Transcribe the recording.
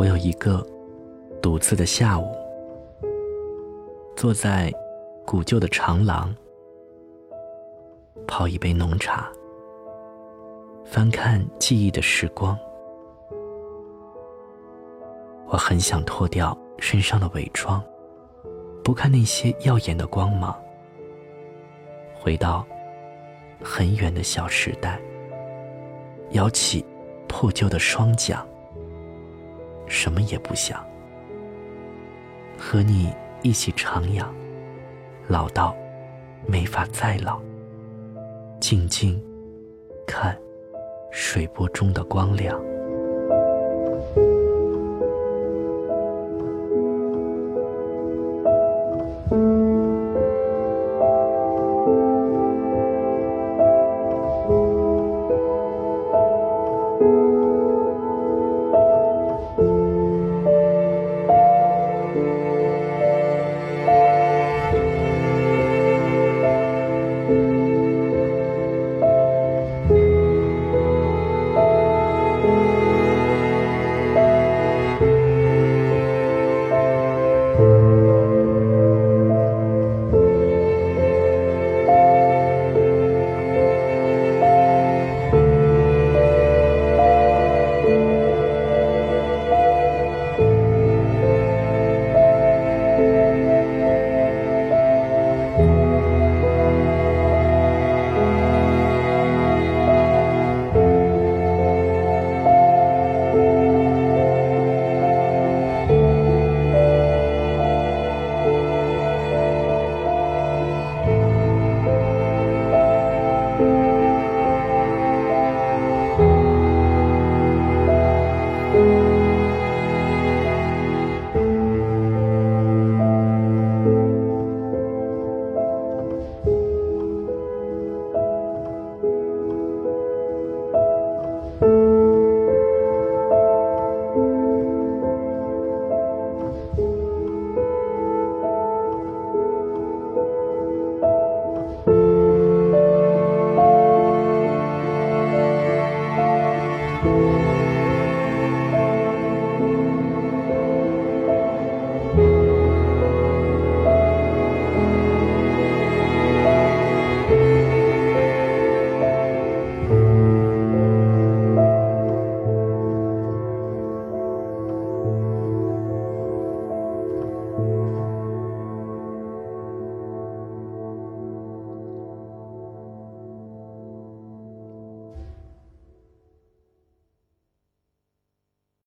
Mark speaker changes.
Speaker 1: 我有一个独自的下午，坐在古旧的长廊，泡一杯浓茶，翻看记忆的时光。我很想脱掉身上的伪装，不看那些耀眼的光芒，回到很远的小时代，摇起破旧的双桨。什么也不想，和你一起徜徉，老到没法再老。静静看水波中的光亮。